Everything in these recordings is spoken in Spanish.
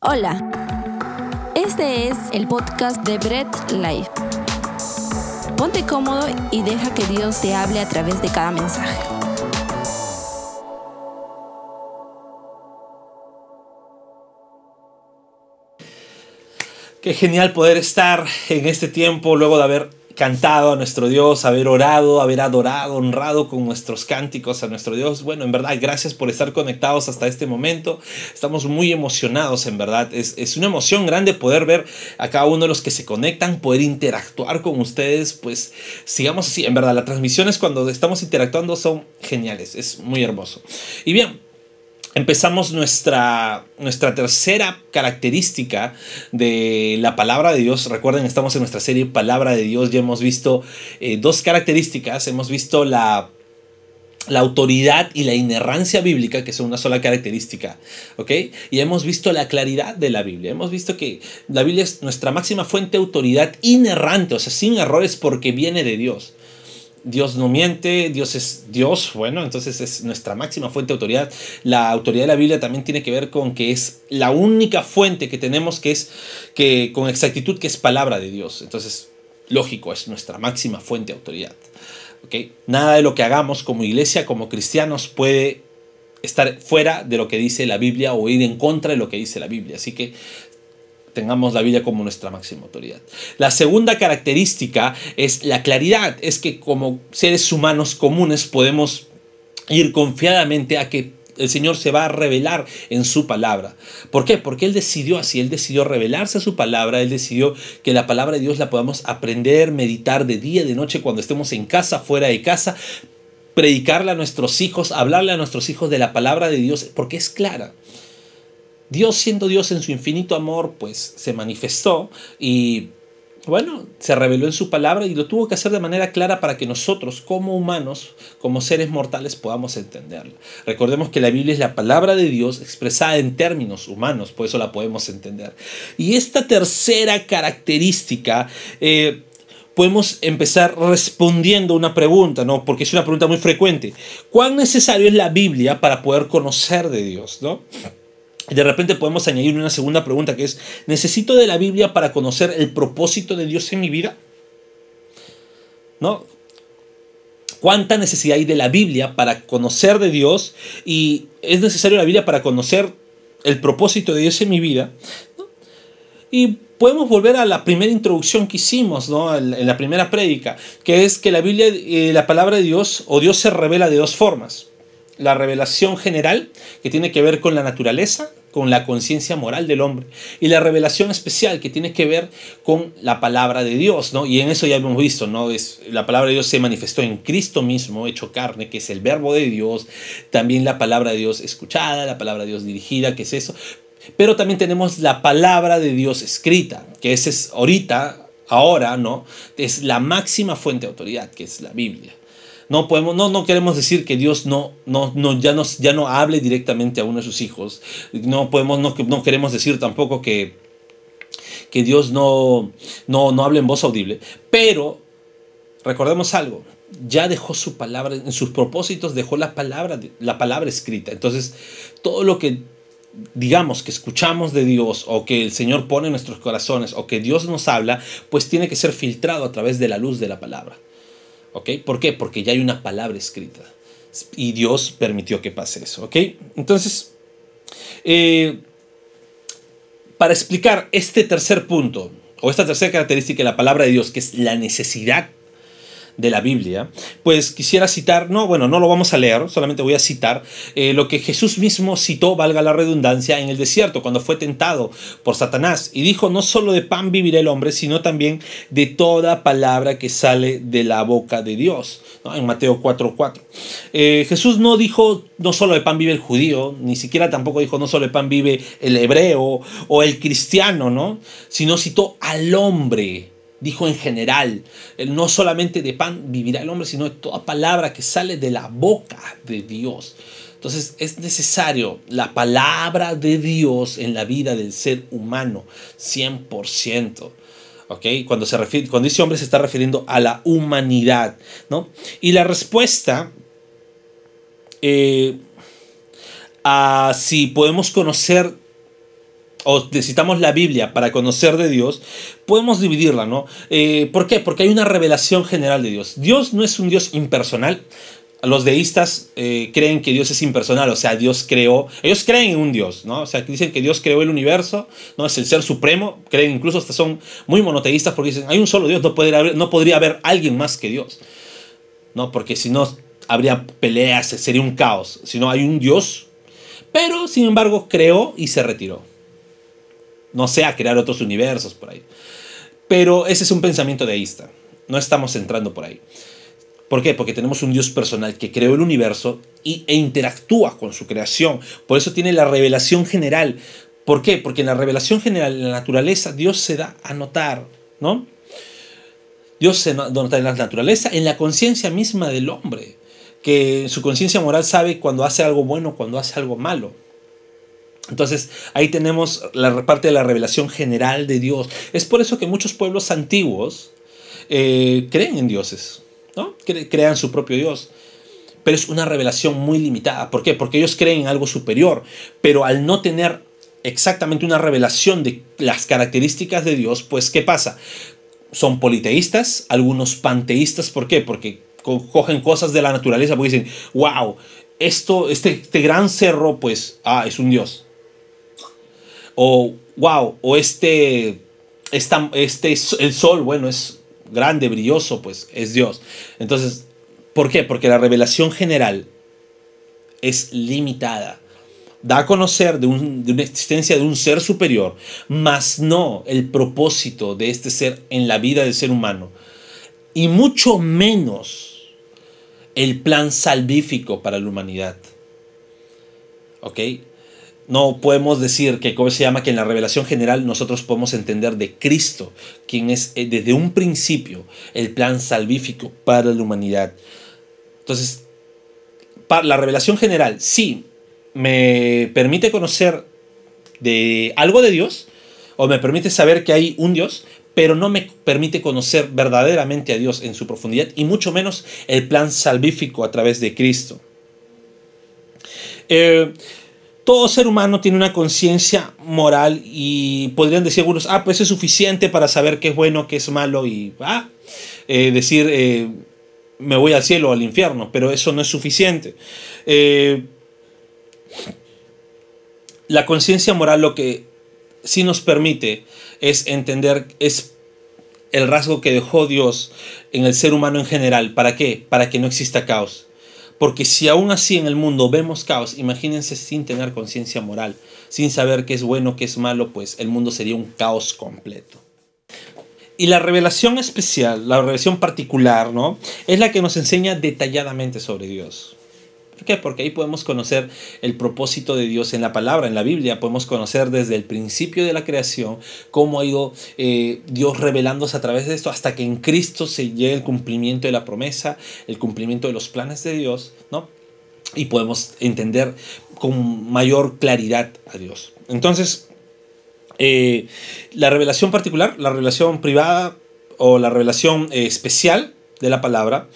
Hola, este es el podcast de Bread Life. Ponte cómodo y deja que Dios te hable a través de cada mensaje. Qué genial poder estar en este tiempo luego de haber cantado a nuestro Dios, haber orado, haber adorado, honrado con nuestros cánticos a nuestro Dios. Bueno, en verdad, gracias por estar conectados hasta este momento. Estamos muy emocionados, en verdad. Es, es una emoción grande poder ver a cada uno de los que se conectan, poder interactuar con ustedes. Pues sigamos así, en verdad, las transmisiones cuando estamos interactuando son geniales, es muy hermoso. Y bien, empezamos nuestra, nuestra tercera característica de la palabra de Dios. Recuerden, estamos en nuestra serie Palabra de Dios. Ya hemos visto eh, dos características. Hemos visto la, la autoridad y la inerrancia bíblica, que son una sola característica, ¿ok? Y hemos visto la claridad de la Biblia. Hemos visto que la Biblia es nuestra máxima fuente de autoridad inerrante, o sea, sin errores porque viene de Dios. Dios no miente, Dios es Dios, bueno, entonces es nuestra máxima fuente de autoridad. La autoridad de la Biblia también tiene que ver con que es la única fuente que tenemos que es que con exactitud que es palabra de Dios. Entonces, lógico, es nuestra máxima fuente de autoridad. ¿okay? Nada de lo que hagamos como iglesia, como cristianos, puede estar fuera de lo que dice la Biblia o ir en contra de lo que dice la Biblia. Así que tengamos la Biblia como nuestra máxima autoridad. La segunda característica es la claridad, es que como seres humanos comunes podemos ir confiadamente a que el Señor se va a revelar en su palabra. ¿Por qué? Porque Él decidió así, Él decidió revelarse a su palabra, Él decidió que la palabra de Dios la podamos aprender, meditar de día, de noche, cuando estemos en casa, fuera de casa, predicarle a nuestros hijos, hablarle a nuestros hijos de la palabra de Dios, porque es clara. Dios siendo Dios en su infinito amor, pues se manifestó y bueno, se reveló en su palabra y lo tuvo que hacer de manera clara para que nosotros como humanos, como seres mortales, podamos entenderla. Recordemos que la Biblia es la palabra de Dios expresada en términos humanos, por eso la podemos entender. Y esta tercera característica... Eh, podemos empezar respondiendo una pregunta, ¿no? Porque es una pregunta muy frecuente. ¿Cuán necesario es la Biblia para poder conocer de Dios, ¿no? De repente podemos añadir una segunda pregunta que es, ¿necesito de la Biblia para conocer el propósito de Dios en mi vida? ¿No? ¿Cuánta necesidad hay de la Biblia para conocer de Dios? Y es necesario la Biblia para conocer el propósito de Dios en mi vida. Y podemos volver a la primera introducción que hicimos, ¿no? en la primera prédica, que es que la Biblia, eh, la palabra de Dios, o Dios se revela de dos formas. La revelación general, que tiene que ver con la naturaleza, con la conciencia moral del hombre. Y la revelación especial que tiene que ver con la palabra de Dios, ¿no? Y en eso ya hemos visto, ¿no? Es, la palabra de Dios se manifestó en Cristo mismo, hecho carne, que es el verbo de Dios. También la palabra de Dios escuchada, la palabra de Dios dirigida, que es eso. Pero también tenemos la palabra de Dios escrita, que esa es ahorita, ahora, ¿no? Es la máxima fuente de autoridad, que es la Biblia. No, podemos, no, no queremos decir que Dios no, no, no, ya, ya no hable directamente a uno de sus hijos. No, podemos, no, no queremos decir tampoco que, que Dios no, no, no hable en voz audible. Pero recordemos algo, ya dejó su palabra, en sus propósitos dejó la palabra, la palabra escrita. Entonces, todo lo que digamos que escuchamos de Dios o que el Señor pone en nuestros corazones o que Dios nos habla, pues tiene que ser filtrado a través de la luz de la palabra. ¿Ok? ¿Por qué? Porque ya hay una palabra escrita. Y Dios permitió que pase eso. ¿Ok? Entonces, eh, para explicar este tercer punto, o esta tercera característica de la palabra de Dios, que es la necesidad de la Biblia, pues quisiera citar, no, bueno, no lo vamos a leer, solamente voy a citar eh, lo que Jesús mismo citó, valga la redundancia, en el desierto, cuando fue tentado por Satanás, y dijo, no solo de pan vivirá el hombre, sino también de toda palabra que sale de la boca de Dios, en Mateo 4.4. Eh, Jesús no dijo, no solo de pan vive el judío, ni siquiera tampoco dijo, no solo de pan vive el hebreo o el cristiano, ¿no? Sino citó al hombre dijo en general, no solamente de pan vivirá el hombre, sino de toda palabra que sale de la boca de Dios. Entonces es necesario la palabra de Dios en la vida del ser humano, 100%. ¿ok? Cuando, se refiere, cuando dice hombre se está refiriendo a la humanidad, ¿no? Y la respuesta eh, a si podemos conocer o necesitamos la Biblia para conocer de Dios, podemos dividirla, ¿no? Eh, ¿Por qué? Porque hay una revelación general de Dios. Dios no es un Dios impersonal. Los deístas eh, creen que Dios es impersonal, o sea, Dios creó, ellos creen en un Dios, ¿no? O sea, dicen que Dios creó el universo, ¿no? Es el ser supremo, creen incluso hasta son muy monoteístas porque dicen, hay un solo Dios, no podría haber, no podría haber alguien más que Dios, ¿no? Porque si no, habría peleas, sería un caos, si no hay un Dios, pero sin embargo creó y se retiró no sea crear otros universos por ahí. Pero ese es un pensamiento deísta. No estamos entrando por ahí. ¿Por qué? Porque tenemos un Dios personal que creó el universo y, e interactúa con su creación. Por eso tiene la revelación general. ¿Por qué? Porque en la revelación general, en la naturaleza, Dios se da a notar, ¿no? Dios se nota en la naturaleza, en la conciencia misma del hombre, que su conciencia moral sabe cuando hace algo bueno, cuando hace algo malo. Entonces ahí tenemos la parte de la revelación general de Dios. Es por eso que muchos pueblos antiguos eh, creen en dioses, ¿no? crean su propio Dios. Pero es una revelación muy limitada. ¿Por qué? Porque ellos creen en algo superior. Pero al no tener exactamente una revelación de las características de Dios, pues ¿qué pasa? Son politeístas, algunos panteístas. ¿Por qué? Porque cogen cosas de la naturaleza porque dicen, wow, esto, este, este gran cerro, pues, ah, es un dios o wow, o este, esta, este, el sol, bueno, es grande, brilloso, pues es Dios. Entonces, ¿por qué? Porque la revelación general es limitada. Da a conocer de, de, una existencia de un ser superior, mas no el propósito de este ser en la vida del ser humano. Y mucho menos el plan salvífico para la humanidad. ¿Ok? No podemos decir que, ¿cómo se llama? Que en la revelación general nosotros podemos entender de Cristo, quien es eh, desde un principio el plan salvífico para la humanidad. Entonces, la revelación general, sí, me permite conocer de algo de Dios, o me permite saber que hay un Dios, pero no me permite conocer verdaderamente a Dios en su profundidad, y mucho menos el plan salvífico a través de Cristo. Eh, todo ser humano tiene una conciencia moral y podrían decir algunos, ah, pues es suficiente para saber qué es bueno, qué es malo y ah, eh, decir, eh, me voy al cielo o al infierno, pero eso no es suficiente. Eh, la conciencia moral lo que sí nos permite es entender, es el rasgo que dejó Dios en el ser humano en general. ¿Para qué? Para que no exista caos. Porque si aún así en el mundo vemos caos, imagínense sin tener conciencia moral, sin saber qué es bueno, qué es malo, pues el mundo sería un caos completo. Y la revelación especial, la revelación particular, ¿no? Es la que nos enseña detalladamente sobre Dios. ¿Por qué? Porque ahí podemos conocer el propósito de Dios en la palabra, en la Biblia. Podemos conocer desde el principio de la creación cómo ha ido eh, Dios revelándose a través de esto hasta que en Cristo se llegue el cumplimiento de la promesa, el cumplimiento de los planes de Dios, ¿no? Y podemos entender con mayor claridad a Dios. Entonces, eh, la revelación particular, la revelación privada o la revelación eh, especial de la palabra,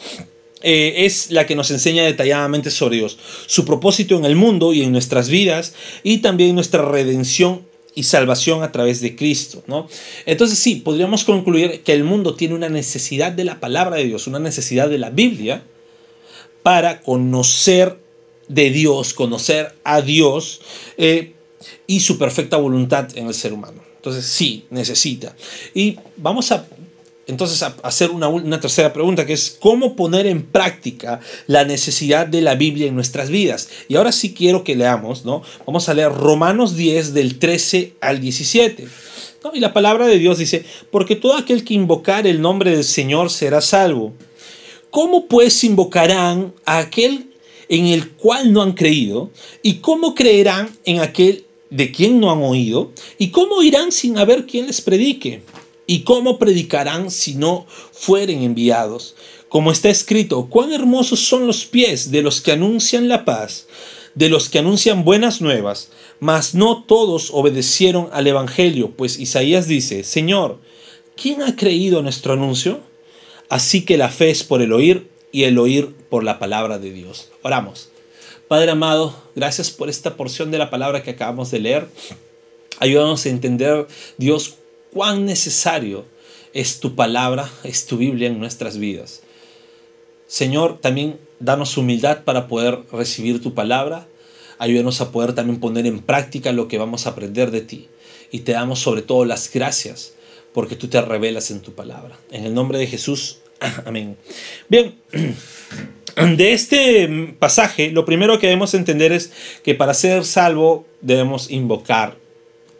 eh, es la que nos enseña detalladamente sobre Dios, su propósito en el mundo y en nuestras vidas y también nuestra redención y salvación a través de Cristo, ¿no? Entonces sí, podríamos concluir que el mundo tiene una necesidad de la palabra de Dios, una necesidad de la Biblia para conocer de Dios, conocer a Dios eh, y su perfecta voluntad en el ser humano. Entonces sí, necesita. Y vamos a entonces hacer una, una, tercera pregunta que es cómo poner en práctica la necesidad de la Biblia en nuestras vidas. Y ahora sí quiero que leamos, ¿no? Vamos a leer Romanos 10 del 13 al 17. Y la palabra de Dios dice, porque todo aquel que invocar el nombre del Señor será salvo. ¿Cómo pues invocarán a aquel en el cual no han creído? ¿Y cómo creerán en aquel de quien no han oído? ¿Y cómo irán sin haber quien les predique? ¿Y cómo predicarán si no fueren enviados? Como está escrito, cuán hermosos son los pies de los que anuncian la paz, de los que anuncian buenas nuevas, mas no todos obedecieron al Evangelio, pues Isaías dice, Señor, ¿quién ha creído nuestro anuncio? Así que la fe es por el oír y el oír por la palabra de Dios. Oramos. Padre amado, gracias por esta porción de la palabra que acabamos de leer. Ayúdanos a entender, Dios, cuán necesario es tu palabra, es tu Biblia en nuestras vidas. Señor, también danos humildad para poder recibir tu palabra. Ayúdanos a poder también poner en práctica lo que vamos a aprender de ti. Y te damos sobre todo las gracias porque tú te revelas en tu palabra. En el nombre de Jesús, amén. Bien, de este pasaje, lo primero que debemos entender es que para ser salvo debemos invocar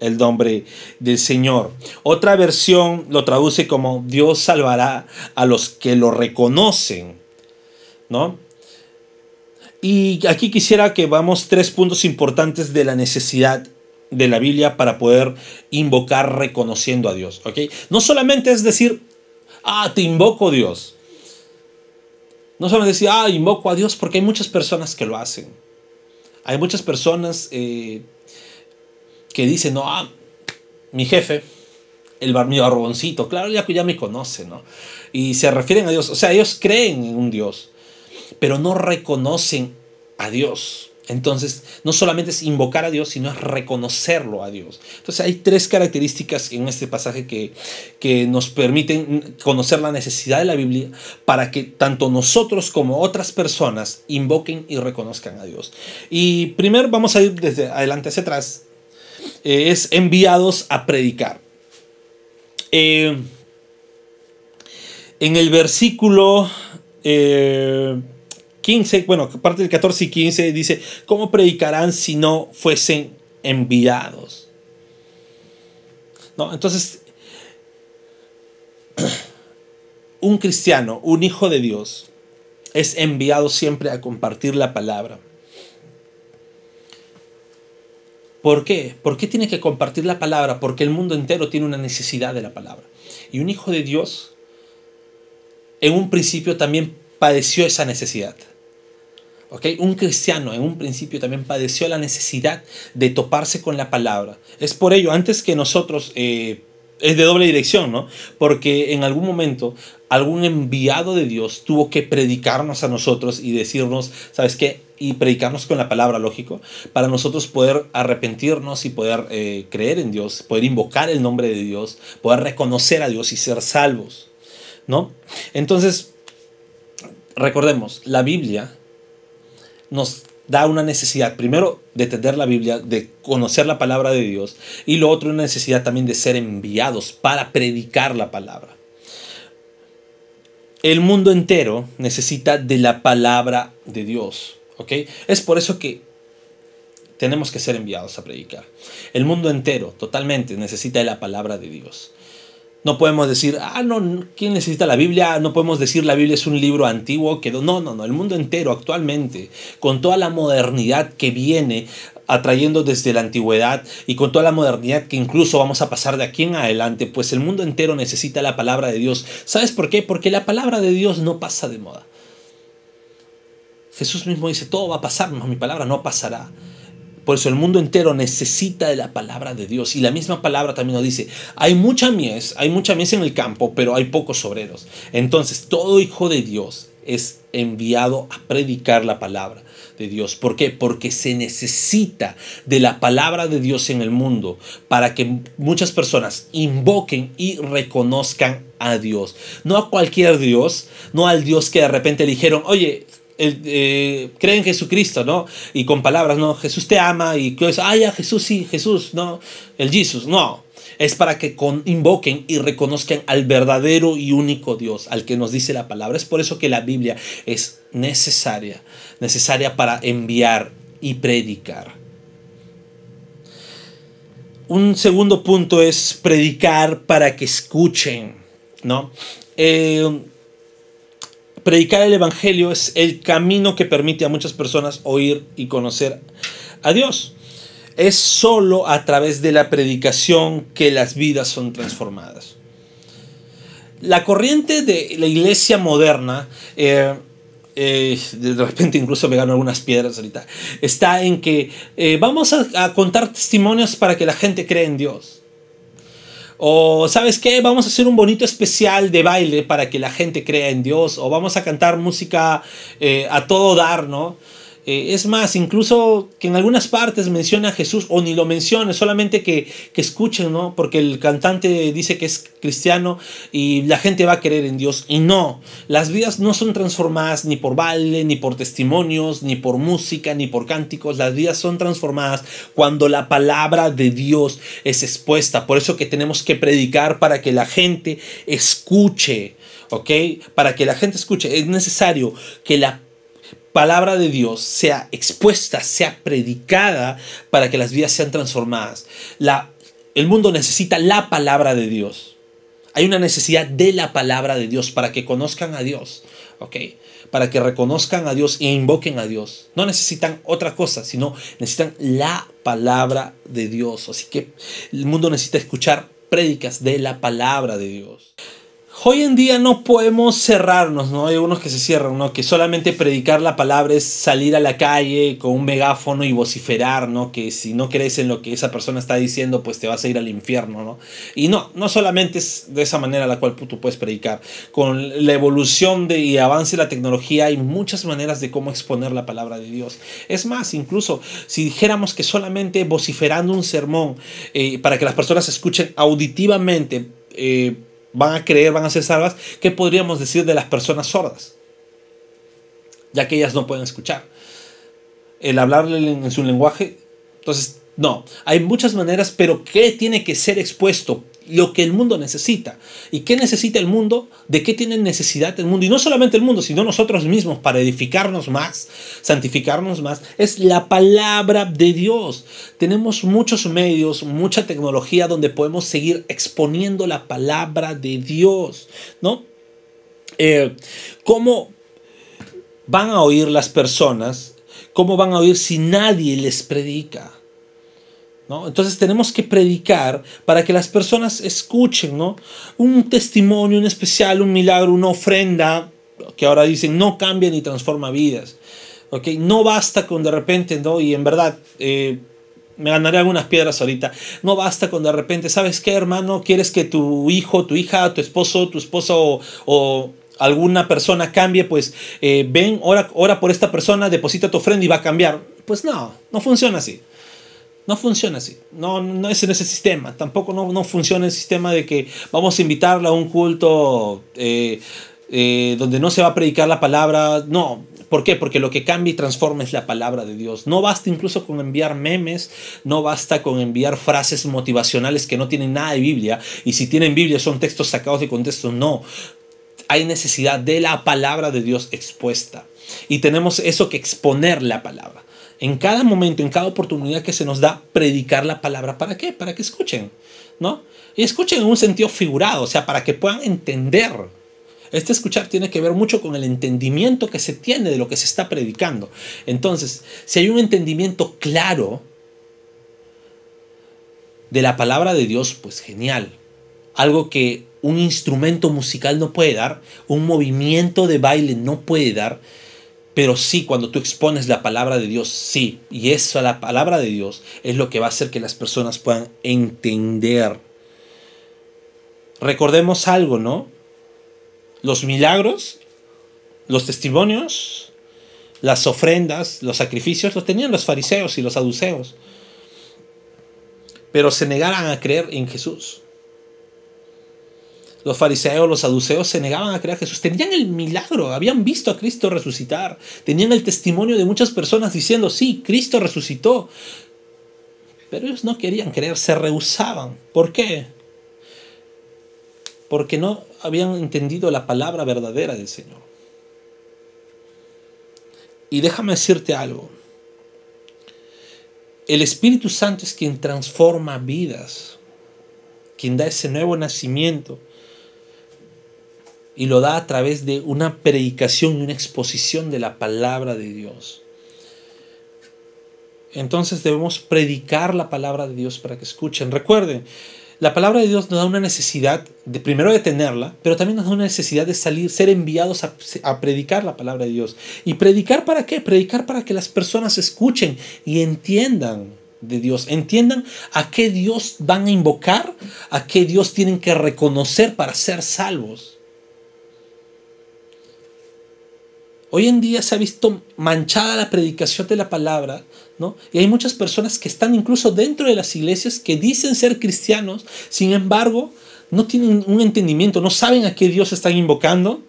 el nombre del Señor. Otra versión lo traduce como Dios salvará a los que lo reconocen, ¿no? Y aquí quisiera que vamos tres puntos importantes de la necesidad de la Biblia para poder invocar reconociendo a Dios, ¿ok? No solamente es decir, ah, te invoco Dios. No solamente decir, ah, invoco a Dios, porque hay muchas personas que lo hacen. Hay muchas personas eh, que dicen, no, ah, mi jefe, el barmío barboncito, claro, ya, ya me conoce, ¿no? Y se refieren a Dios, o sea, ellos creen en un Dios, pero no reconocen a Dios. Entonces, no solamente es invocar a Dios, sino es reconocerlo a Dios. Entonces, hay tres características en este pasaje que, que nos permiten conocer la necesidad de la Biblia para que tanto nosotros como otras personas invoquen y reconozcan a Dios. Y primero vamos a ir desde adelante hacia atrás. Eh, es enviados a predicar. Eh, en el versículo... Eh, 15, bueno, parte del 14 y 15 dice, ¿cómo predicarán si no fuesen enviados? ¿No? Entonces, un cristiano, un hijo de Dios, es enviado siempre a compartir la palabra. ¿Por qué? ¿Por qué tiene que compartir la palabra? Porque el mundo entero tiene una necesidad de la palabra. Y un hijo de Dios, en un principio también padeció esa necesidad. Un cristiano en un principio también padeció la necesidad de toparse con la palabra. Es por ello, antes que nosotros, eh, es de doble dirección, ¿no? Porque en algún momento algún enviado de Dios tuvo que predicarnos a nosotros y decirnos, ¿sabes qué? Y predicarnos con la palabra, lógico, para nosotros poder arrepentirnos y poder eh, creer en Dios, poder invocar el nombre de Dios, poder reconocer a Dios y ser salvos, ¿no? Entonces, recordemos, la Biblia nos da una necesidad, primero, de entender la Biblia, de conocer la palabra de Dios, y lo otro, una necesidad también de ser enviados para predicar la palabra. El mundo entero necesita de la palabra de Dios, ¿ok? Es por eso que tenemos que ser enviados a predicar. El mundo entero totalmente necesita de la palabra de Dios. No podemos decir, ah, no, ¿quién necesita la Biblia? No podemos decir la Biblia es un libro antiguo. Que... No, no, no. El mundo entero actualmente, con toda la modernidad que viene atrayendo desde la antigüedad y con toda la modernidad que incluso vamos a pasar de aquí en adelante, pues el mundo entero necesita la palabra de Dios. ¿Sabes por qué? Porque la palabra de Dios no pasa de moda. Jesús mismo dice, todo va a pasar, mi palabra no pasará. Por eso el mundo entero necesita de la palabra de Dios. Y la misma palabra también nos dice, hay mucha mies, hay mucha mies en el campo, pero hay pocos obreros. Entonces todo hijo de Dios es enviado a predicar la palabra Dios. ¿Por qué? Porque se necesita de la palabra de Dios en el mundo para que muchas personas invoquen y reconozcan a Dios. No a cualquier Dios, no al Dios que de repente dijeron, oye, eh, cree en Jesucristo, ¿no? Y con palabras, ¿no? Jesús te ama y que ah, ya, Jesús sí, Jesús, ¿no? El Jesús, no. Es para que con, invoquen y reconozcan al verdadero y único Dios, al que nos dice la palabra. Es por eso que la Biblia es necesaria, necesaria para enviar y predicar. Un segundo punto es predicar para que escuchen, ¿no? Eh, predicar el Evangelio es el camino que permite a muchas personas oír y conocer a Dios. Es solo a través de la predicación que las vidas son transformadas. La corriente de la iglesia moderna, eh, eh, de repente incluso me gano algunas piedras ahorita, está en que eh, vamos a contar testimonios para que la gente cree en Dios. O sabes qué, vamos a hacer un bonito especial de baile para que la gente crea en Dios. O vamos a cantar música a todo dar, ¿no? Eh, es más, incluso que en algunas partes menciona a Jesús o ni lo mencione, solamente que, que, escuchen, ¿no? Porque el cantante dice que es cristiano y la gente va a creer en Dios. Y no, las vidas no son transformadas ni por baile, ni por testimonios, ni por música, ni por cánticos. Las vidas son transformadas cuando la palabra de Dios es expuesta. Por eso que tenemos que predicar para que la gente escuche. ¿Ok? Para que la gente escuche, es necesario que la palabra de Dios sea expuesta, sea predicada para que las vidas sean transformadas. La, el mundo necesita la palabra de Dios. Hay una necesidad de la palabra de Dios para que conozcan a Dios. Para que reconozcan a Dios e invoquen a Dios. No necesitan otra cosa, sino necesitan la palabra de Dios. Así que el mundo necesita escuchar prédicas de la palabra de Dios. Hoy en día no podemos cerrarnos, ¿no? Hay unos que se cierran, ¿no? Que solamente predicar la palabra es salir a la calle con un megáfono y vociferar, ¿no? Que si no crees en lo que esa persona está diciendo, pues te vas a ir al infierno, ¿no? Y no, no solamente es de esa manera la cual tú puedes predicar. Con la evolución de, y avance de la tecnología hay muchas maneras de cómo exponer la palabra de Dios. Es más, incluso si dijéramos que solamente vociferando un sermón eh, para que las personas escuchen auditivamente, eh, van a creer, van a ser salvas, ¿qué podríamos decir de las personas sordas? Ya que ellas no pueden escuchar. El hablarle en su lenguaje, entonces, no, hay muchas maneras, pero ¿qué tiene que ser expuesto? Lo que el mundo necesita. ¿Y qué necesita el mundo? ¿De qué tiene necesidad el mundo? Y no solamente el mundo, sino nosotros mismos para edificarnos más, santificarnos más. Es la palabra de Dios. Tenemos muchos medios, mucha tecnología donde podemos seguir exponiendo la palabra de Dios. ¿No? Eh, ¿Cómo van a oír las personas? ¿Cómo van a oír si nadie les predica? Entonces tenemos que predicar para que las personas escuchen, ¿no? Un testimonio, un especial, un milagro, una ofrenda, que ahora dicen no cambia ni transforma vidas. ¿ok? No basta con de repente, ¿no? Y en verdad, eh, me ganaré algunas piedras ahorita. No basta con de repente, ¿sabes qué, hermano? ¿Quieres que tu hijo, tu hija, tu esposo, tu esposo o, alguna persona cambie? Pues eh, ven, ora, ora por esta persona, deposita tu ofrenda y va a cambiar. Pues no, no funciona así. No funciona así. No, no es en ese sistema. Tampoco no, no funciona el sistema de que vamos a invitarla a un culto eh, eh, donde no se va a predicar la palabra. No. ¿Por qué? Porque lo que cambia y transforma es la palabra de Dios. No basta incluso con enviar memes, no basta con enviar frases motivacionales que no tienen nada de Biblia. Y si tienen Biblia son textos sacados de contexto. No. Hay necesidad de la palabra de Dios expuesta. Y tenemos eso que exponer la palabra en cada momento, en cada oportunidad que se nos da, predicar la palabra. ¿Para qué? Para que escuchen, ¿no? Y escuchen en un sentido figurado, o sea, para que puedan entender. Este escuchar tiene que ver mucho con el entendimiento que se tiene de lo que se está predicando. Entonces, si hay un entendimiento claro de la palabra de Dios, pues genial. Algo que un instrumento musical no puede dar, un movimiento de baile no puede dar, pero sí, cuando tú expones la palabra de Dios, sí. Y eso, la palabra de Dios, es lo que va a hacer que las personas puedan entender. Recordemos algo, ¿no? Los milagros, los testimonios, las ofrendas, los sacrificios, los tenían los fariseos y los saduceos. Pero se negaran a creer en Jesús. Los fariseos, los saduceos se negaban a creer a Jesús. Tenían el milagro, habían visto a Cristo resucitar. Tenían el testimonio de muchas personas diciendo, sí, Cristo resucitó. Pero ellos no querían creer, se rehusaban. ¿Por qué? Porque no habían entendido la palabra verdadera del Señor. Y déjame decirte algo. El Espíritu Santo es quien transforma vidas, quien da ese nuevo nacimiento y lo da a través de una predicación y una exposición de la palabra de Dios. Entonces debemos predicar la palabra de Dios para que escuchen. Recuerden, la palabra de Dios nos da una necesidad de primero de tenerla, pero también nos da una necesidad de salir, ser enviados a, a, predicar la palabra de Dios. ¿Y predicar para qué? Predicar para que las personas escuchen y entiendan de Dios, entiendan a qué Dios van a invocar, a qué Dios tienen que reconocer para ser salvos. Hoy en día se ha visto manchada la predicación de la palabra, ¿no? Y hay muchas personas que están incluso dentro de las iglesias que dicen ser cristianos, sin embargo, no tienen un entendimiento, no saben a qué Dios están invocando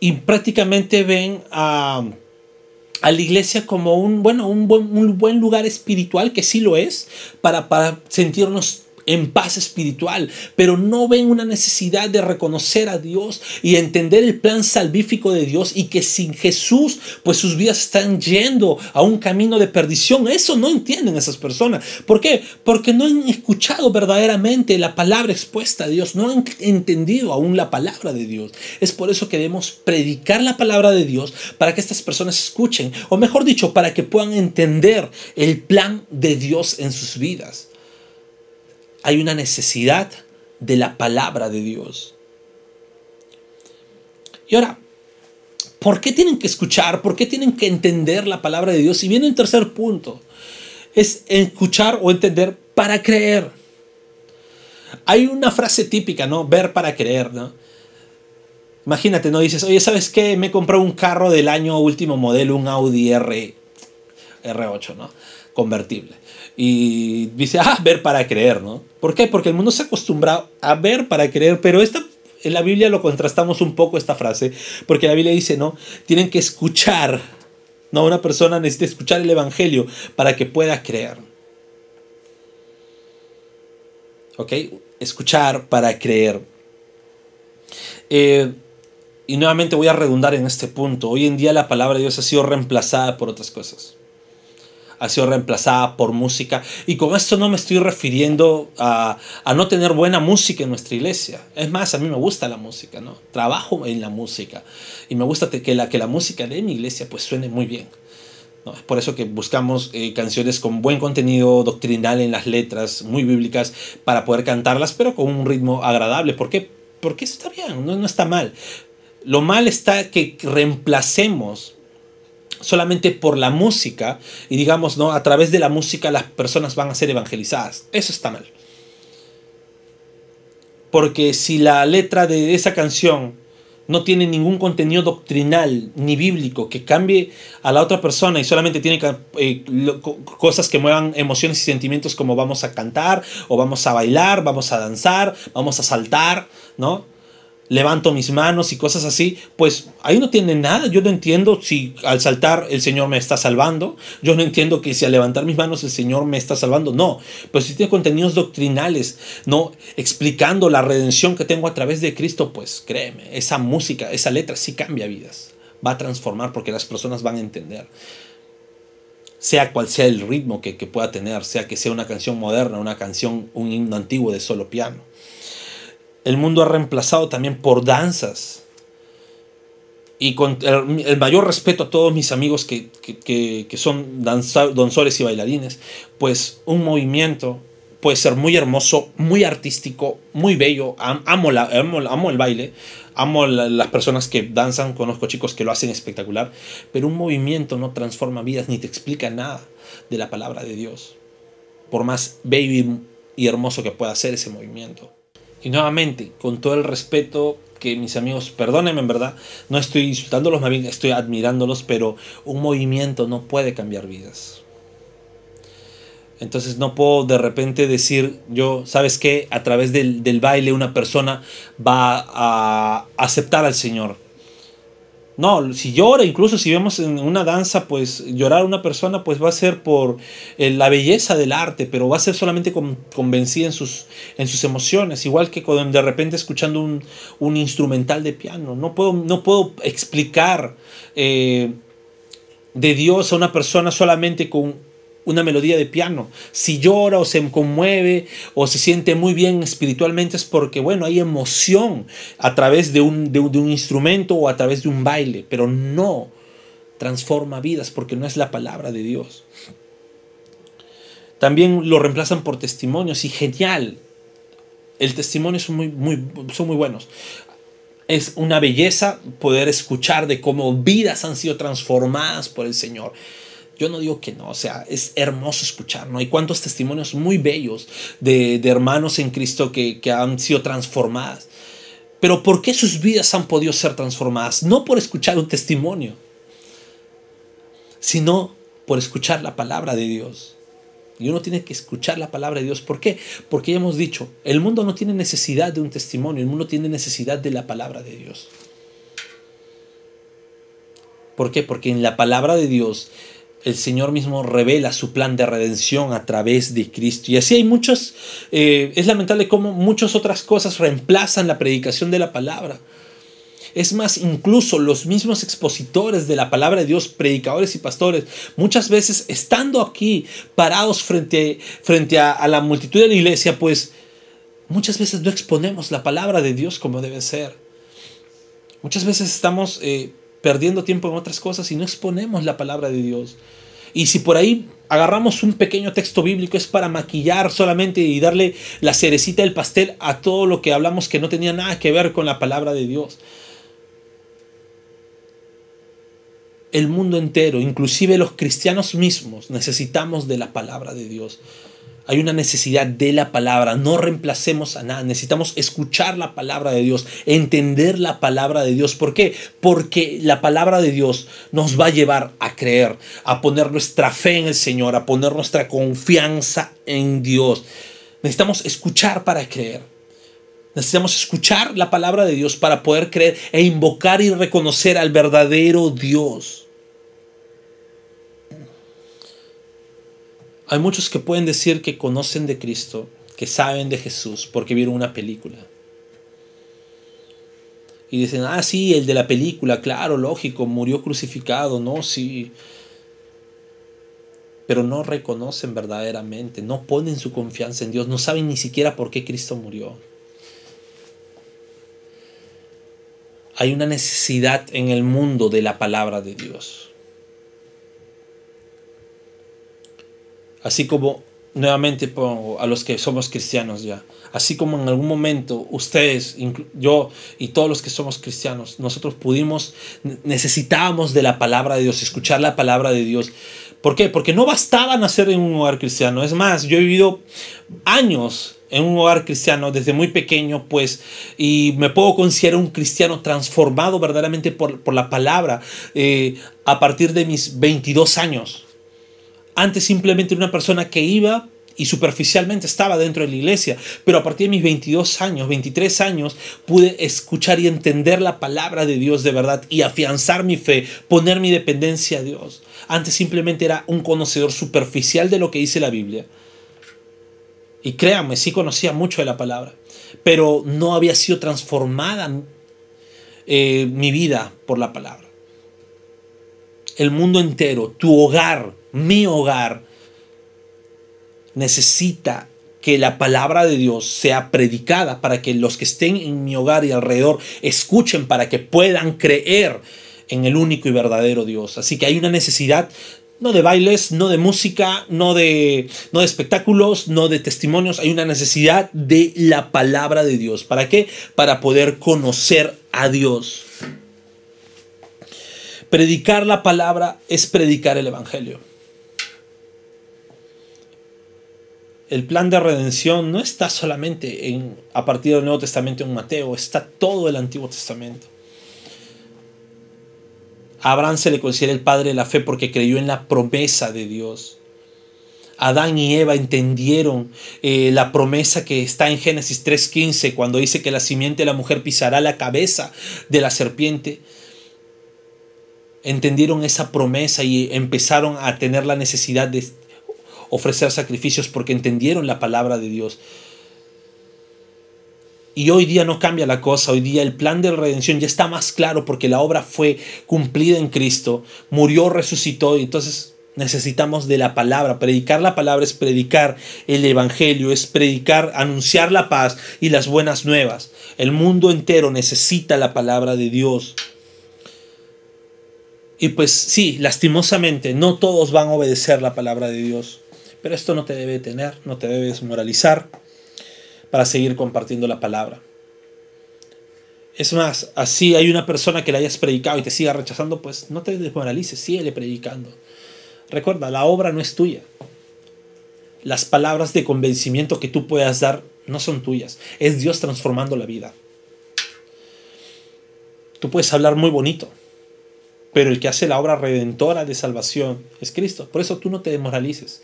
y prácticamente ven a, la iglesia como un, bueno, buen, un buen lugar espiritual, que sí lo es, para, para sentirnos en paz espiritual, pero no ven una necesidad de reconocer a Dios y entender el plan salvífico de Dios y que sin Jesús, pues sus vidas están yendo a un camino de perdición. Eso no entienden esas personas. ¿Por qué? Porque no han escuchado verdaderamente la palabra expuesta a Dios, no han entendido aún la palabra de Dios. Es por eso que debemos predicar la palabra de Dios para que estas personas escuchen, o mejor dicho, para que puedan entender el plan de Dios en sus vidas hay una necesidad de la palabra de Dios. Y ahora, ¿por qué tienen que escuchar? ¿Por qué tienen que entender la palabra de Dios? Y viene el tercer punto, es escuchar o entender para creer. Hay una frase típica, ¿no? Ver para creer, ¿no? Imagínate, ¿no? Dices, oye, ¿sabes qué? Me compré un carro del año último modelo, un Audi R, R8, ¿no? Convertible. Y dice, ah, ver para creer, ¿no? ¿Por qué? Porque el mundo se ha acostumbrado a ver para creer, pero esta, en la Biblia lo contrastamos un poco esta frase, porque la Biblia dice, ¿no? Tienen que escuchar, ¿no? Una persona necesita escuchar el Evangelio para que pueda creer. ¿Ok? Escuchar para creer. Eh, y nuevamente voy a redundar en este punto. Hoy en día la palabra de Dios ha sido reemplazada por otras cosas ha sido reemplazada por música. Y con esto no me estoy refiriendo a, no tener buena música en nuestra iglesia. Es más, a mí me gusta la música, ¿no? Trabajo en la música. Y me gusta que la, que la música de mi iglesia pues suene muy bien. ¿no? Es por eso que buscamos eh, canciones con buen contenido doctrinal en las letras, muy bíblicas, para poder cantarlas, pero con un ritmo agradable. ¿Por qué? Porque está bien, no, no está mal. Lo mal está que reemplacemos solamente por la música y digamos, ¿no? A través de la música las personas van a ser evangelizadas. Eso está mal. Porque si la letra de esa canción no tiene ningún contenido doctrinal ni bíblico que cambie a la otra persona y solamente tiene eh, cosas que muevan emociones y sentimientos como vamos a cantar o vamos a bailar, vamos a danzar, vamos a saltar, ¿no? Levanto mis manos y cosas así, pues ahí no tiene nada. Yo no entiendo si al saltar el Señor me está salvando. Yo no entiendo que si al levantar mis manos el Señor me está salvando. No, pero si tiene contenidos doctrinales, no explicando la redención que tengo a través de Cristo, pues créeme, esa música, esa letra sí cambia vidas. Va a transformar porque las personas van a entender. Sea cual sea el ritmo que, que pueda tener, sea que sea una canción moderna, una canción, un himno antiguo de solo piano el mundo ha reemplazado también por danzas. Y con el, mayor respeto a todos mis amigos que, son danzores y bailarines, pues un movimiento puede ser muy hermoso, muy artístico, muy bello. Amo, la, amo, el baile, amo las personas que danzan, conozco chicos que lo hacen espectacular, pero un movimiento no transforma vidas ni te explica nada de la palabra de Dios, por más bello y hermoso que pueda ser ese movimiento. Y nuevamente, con todo el respeto que mis amigos, perdónenme en verdad, no estoy insultándolos, más bien estoy admirándolos, pero un movimiento no puede cambiar vidas. Entonces no puedo de repente decir yo, ¿sabes qué? A través del, del baile una persona va a aceptar al Señor. No, si llora, incluso si vemos en una danza, pues llorar a una persona, pues va a ser por eh, la belleza del arte, pero va a ser solamente convencida en sus, en sus emociones, igual que cuando de repente escuchando un, instrumental de piano. No puedo, no puedo explicar eh, de Dios a una persona solamente con una melodía de piano. Si llora o se conmueve o se siente muy bien espiritualmente es porque, bueno, hay emoción a través de un, de, un instrumento o a través de un baile, pero no transforma vidas porque no es la palabra de Dios. También lo reemplazan por testimonios y genial. El testimonio son muy, muy, son muy buenos. Es una belleza poder escuchar de cómo vidas han sido transformadas por el Señor. Yo no digo que no, o sea, es hermoso escuchar, ¿no? Hay cuantos testimonios muy bellos de, hermanos en Cristo que, que han sido transformadas. Pero ¿por qué sus vidas han podido ser transformadas? No por escuchar un testimonio, sino por escuchar la palabra de Dios. Y uno tiene que escuchar la palabra de Dios. ¿Por qué? Porque ya hemos dicho, el mundo no tiene necesidad de un testimonio, el mundo tiene necesidad de la palabra de Dios. ¿Por qué? Porque en la palabra de Dios el Señor mismo revela su plan de redención a través de Cristo. Y así hay muchos, eh, es lamentable cómo muchas otras cosas reemplazan la predicación de la palabra. Es más, incluso los mismos expositores de la palabra de Dios, predicadores y pastores, muchas veces estando aquí parados frente, frente a, la multitud de la iglesia, pues muchas veces no exponemos la palabra de Dios como debe ser. Muchas veces estamos eh, perdiendo tiempo en otras cosas y no exponemos la palabra de Dios. Y si por ahí agarramos un pequeño texto bíblico es para maquillar solamente y darle la cerecita del pastel a todo lo que hablamos que no tenía nada que ver con la palabra de Dios. El mundo entero, inclusive los cristianos mismos, necesitamos de la palabra de Dios. Hay una necesidad de la palabra. No reemplacemos a nada. Necesitamos escuchar la palabra de Dios, entender la palabra de Dios. ¿Por qué? Porque la palabra de Dios nos va a llevar a creer, a poner nuestra fe en el Señor, a poner nuestra confianza en Dios. Necesitamos escuchar para creer. Necesitamos escuchar la palabra de Dios para poder creer e invocar y reconocer al verdadero Dios. Hay muchos que pueden decir que conocen de Cristo, que saben de Jesús, porque vieron una película. Y dicen, ah, sí, el de la película, claro, lógico, murió crucificado, no, sí. Pero no reconocen verdaderamente, no ponen su confianza en Dios, no saben ni siquiera por qué Cristo murió. Hay una necesidad en el mundo de la palabra de Dios. Así como, nuevamente pongo a los que somos cristianos ya, así como en algún momento ustedes, yo y todos los que somos cristianos, nosotros pudimos, necesitábamos de la palabra de Dios, escuchar la palabra de Dios. ¿Por qué? Porque no bastaba nacer en un hogar cristiano. Es más, yo he vivido años en un hogar cristiano desde muy pequeño, pues, y me puedo considerar un cristiano transformado verdaderamente por, por la palabra eh, a partir de mis 22 años. Antes simplemente una persona que iba y superficialmente estaba dentro de la iglesia, pero a partir de mis 22 años, 23 años, pude escuchar y entender la palabra de Dios de verdad y afianzar mi fe, poner mi dependencia a Dios. Antes simplemente era un conocedor superficial de lo que dice la Biblia. Y créanme, sí conocía mucho de la palabra, pero no había sido transformada eh, mi vida por la palabra. El mundo entero, tu hogar, mi hogar necesita que la palabra de Dios sea predicada para que los que estén en mi hogar y alrededor escuchen para que puedan creer en el único y verdadero Dios. Así que hay una necesidad no de bailes, no de música, no de, no de espectáculos, no de testimonios, hay una necesidad de la palabra de Dios. ¿Para qué? Para poder conocer a Dios. Predicar la palabra es predicar el Evangelio. el plan de redención no está solamente en, a partir del Nuevo Testamento en Mateo, está todo el Antiguo Testamento. A Abraham se le considera el padre de la fe porque creyó en la promesa de Dios. Adán y Eva entendieron eh, la promesa que está en Génesis 3.15 cuando dice que la simiente de la mujer pisará la cabeza de la serpiente. Entendieron esa promesa y empezaron a tener la necesidad de ofrecer sacrificios porque entendieron la palabra de Dios. Y hoy día no cambia la cosa, hoy día el plan de redención ya está más claro porque la obra fue cumplida en Cristo, murió, resucitó y entonces necesitamos de la palabra. Predicar la palabra es predicar el Evangelio, es predicar, anunciar la paz y las buenas nuevas. El mundo entero necesita la palabra de Dios. Y pues sí, lastimosamente, no todos van a obedecer la palabra de Dios. Pero esto no te debe tener, no te debes moralizar para seguir compartiendo la palabra. Es más, así hay una persona que le hayas predicado y te siga rechazando, pues no te desmoralices, síguele predicando. Recuerda, la obra no es tuya. Las palabras de convencimiento que tú puedas dar no son tuyas. Es Dios transformando la vida. Tú puedes hablar muy bonito, pero el que hace la obra redentora de salvación es Cristo. Por eso tú no te desmoralices.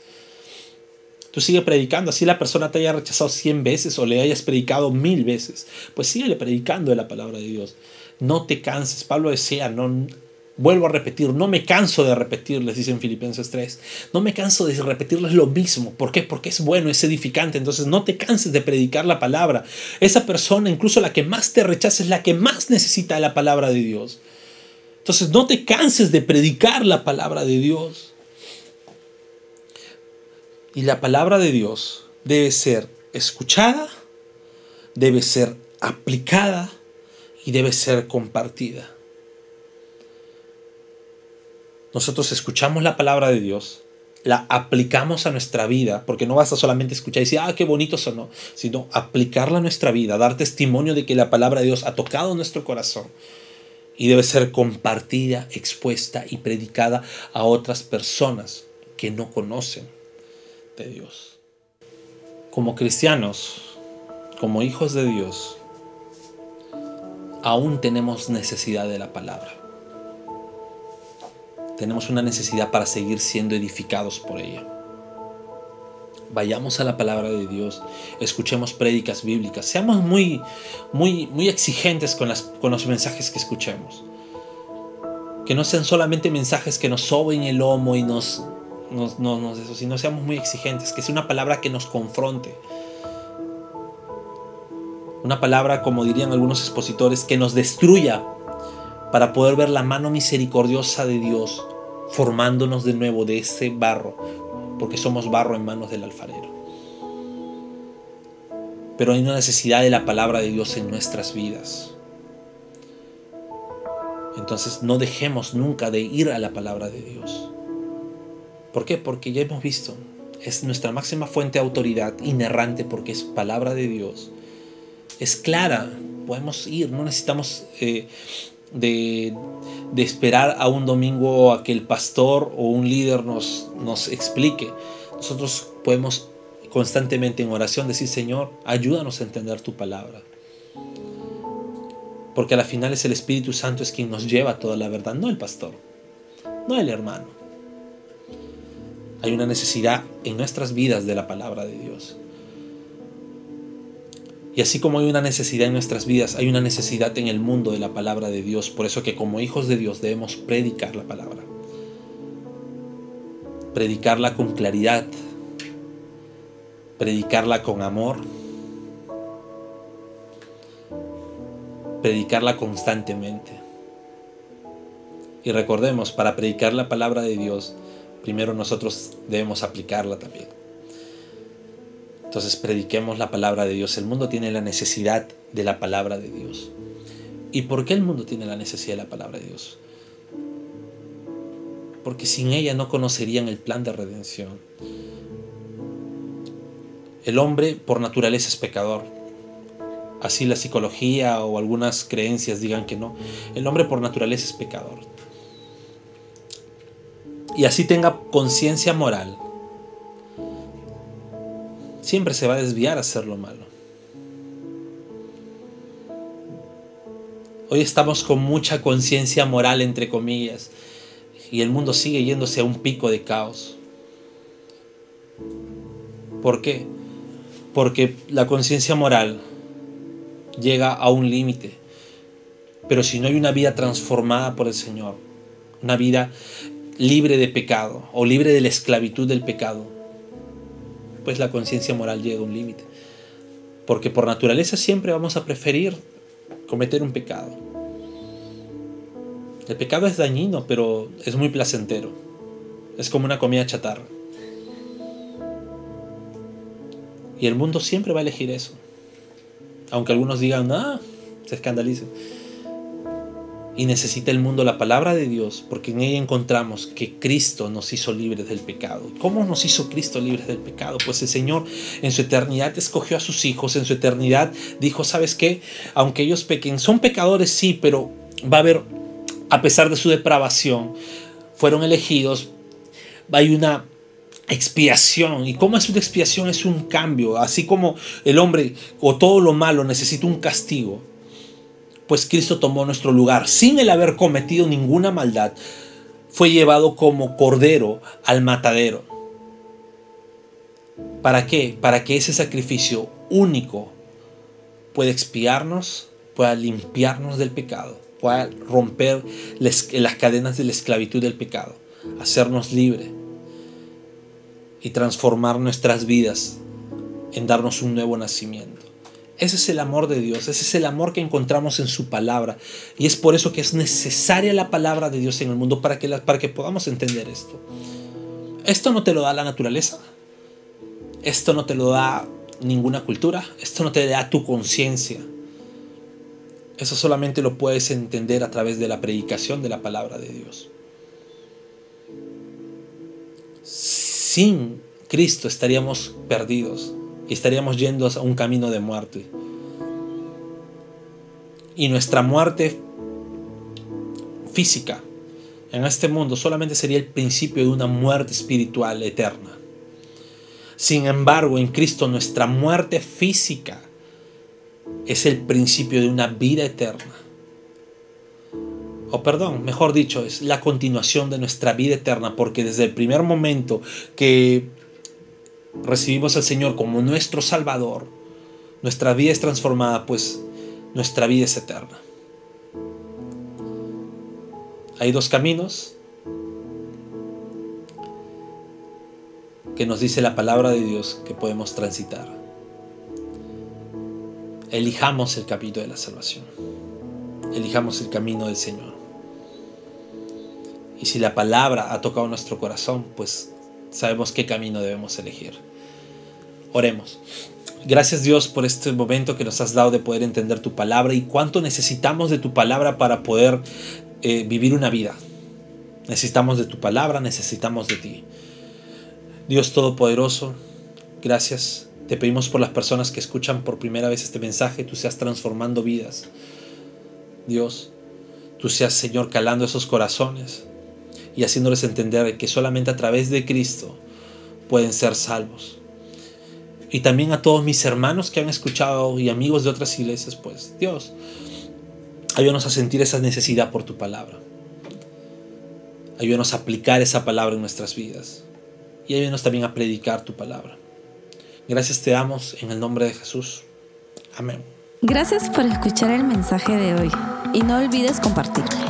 Tú sigue predicando, así la persona te haya rechazado cien veces o le hayas predicado mil veces. Pues síguele predicando de la palabra de Dios. No te canses. Pablo decía, no, vuelvo a repetir, no me canso de repetirles, dice en Filipenses 3. No me canso de repetirles lo mismo. ¿Por qué? Porque es bueno, es edificante. Entonces no te canses de predicar la palabra. Esa persona, incluso la que más te rechaza, es la que más necesita la palabra de Dios. Entonces no te canses de predicar la palabra de Dios. Y la palabra de Dios debe ser escuchada, debe ser aplicada y debe ser compartida. Nosotros escuchamos la palabra de Dios, la aplicamos a nuestra vida, porque no basta solamente escuchar y decir, ah, qué bonito sonó, sino aplicarla a nuestra vida, dar testimonio de que la palabra de Dios ha tocado nuestro corazón y debe ser compartida, expuesta y predicada a otras personas que no conocen de Dios. Como cristianos, como hijos de Dios, aún tenemos necesidad de la palabra. Tenemos una necesidad para seguir siendo edificados por ella. Vayamos a la palabra de Dios, escuchemos prédicas bíblicas, seamos muy, muy, muy exigentes con, las, con los mensajes que escuchemos. Que no sean solamente mensajes que nos soben el lomo y nos, no, no, no eso, si no seamos muy exigentes, que sea una palabra que nos confronte. Una palabra, como dirían algunos expositores, que nos destruya para poder ver la mano misericordiosa de Dios formándonos de nuevo de ese barro, porque somos barro en manos del alfarero. Pero hay una necesidad de la palabra de Dios en nuestras vidas. Entonces no dejemos nunca de ir a la palabra de Dios. ¿Por qué? Porque ya hemos visto, es nuestra máxima fuente de autoridad, inerrante porque es palabra de Dios. Es clara, podemos ir, no necesitamos eh, de, esperar a un domingo a que el pastor o un líder nos, nos explique. Nosotros podemos constantemente en oración decir, Señor, ayúdanos a entender tu palabra. Porque a la final es el Espíritu Santo es quien nos lleva toda la verdad, no el pastor, no el hermano. Hay una necesidad en nuestras vidas de la palabra de Dios. Y así como hay una necesidad en nuestras vidas, hay una necesidad en el mundo de la palabra de Dios. Por eso que como hijos de Dios debemos predicar la palabra. Predicarla con claridad. Predicarla con amor. Predicarla constantemente. Y recordemos, para predicar la palabra de Dios, primero nosotros debemos aplicarla también. Entonces prediquemos la palabra de Dios. El mundo tiene la necesidad de la palabra de Dios. ¿Y por qué el mundo tiene la necesidad de la palabra de Dios? Porque sin ella no conocerían el plan de redención. El hombre por naturaleza es pecador. Así la psicología o algunas creencias digan que no. El hombre por naturaleza es pecador y así tenga conciencia moral, siempre se va a desviar a hacer lo malo. Hoy estamos con mucha conciencia moral, entre comillas, y el mundo sigue yéndose a un pico de caos. ¿Por qué? Porque la conciencia moral llega a un límite. Pero si no hay una vida transformada por el Señor, una vida libre de pecado o libre de la esclavitud del pecado, pues la conciencia moral llega a un límite. Porque por naturaleza siempre vamos a preferir cometer un pecado. El pecado es dañino, pero es muy placentero. Es como una comida chatarra. Y el mundo siempre va a elegir eso. Aunque algunos digan, ah, se escandalicen. Y necesita el mundo la palabra de Dios, porque en ella encontramos que Cristo nos hizo libres del pecado. ¿Cómo nos hizo Cristo libres del pecado? Pues el Señor en su eternidad escogió a sus hijos, en su eternidad dijo, ¿sabes qué? Aunque ellos pequen, son pecadores, sí, pero va a haber, a pesar de su depravación, fueron elegidos, hay una expiación. ¿Y cómo es una expiación? Es un cambio. Así como el hombre o todo lo malo necesita un castigo pues Cristo tomó nuestro lugar sin el haber cometido ninguna maldad. Fue llevado como cordero al matadero. ¿Para qué? Para que ese sacrificio único pueda expiarnos, pueda limpiarnos del pecado, pueda romper las cadenas de la esclavitud del pecado, hacernos libre y transformar nuestras vidas en darnos un nuevo nacimiento. Ese es el amor de Dios, ese es el amor que encontramos en su palabra. Y es por eso que es necesaria la palabra de Dios en el mundo para que, para que podamos entender esto. Esto no te lo da la naturaleza, esto no te lo da ninguna cultura, esto no te da tu conciencia. Eso solamente lo puedes entender a través de la predicación de la palabra de Dios. Sin Cristo estaríamos perdidos estaríamos yendo a un camino de muerte. Y nuestra muerte física en este mundo solamente sería el principio de una muerte espiritual eterna. Sin embargo, en Cristo nuestra muerte física es el principio de una vida eterna. O perdón, mejor dicho, es la continuación de nuestra vida eterna, porque desde el primer momento que recibimos al Señor como nuestro Salvador, nuestra vida es transformada, pues nuestra vida es eterna. Hay dos caminos que nos dice la palabra de Dios que podemos transitar. Elijamos el camino de la salvación. Elijamos el camino del Señor. Y si la palabra ha tocado nuestro corazón, pues sabemos qué camino debemos elegir. Oremos. Gracias Dios por este momento que nos has dado de poder entender tu palabra y cuánto necesitamos de tu palabra para poder eh, vivir una vida. Necesitamos de tu palabra, necesitamos de ti. Dios Todopoderoso, gracias. Te pedimos por las personas que escuchan por primera vez este mensaje, tú seas transformando vidas. Dios, tú seas Señor calando esos corazones y haciéndoles entender que solamente a través de Cristo pueden ser salvos. Y también a todos mis hermanos que han escuchado y amigos de otras iglesias, pues Dios, ayúdanos a sentir esa necesidad por tu palabra. Ayúdanos a aplicar esa palabra en nuestras vidas. Y ayúdanos también a predicar tu palabra. Gracias te damos en el nombre de Jesús. Amén. Gracias por escuchar el mensaje de hoy y no olvides compartirlo.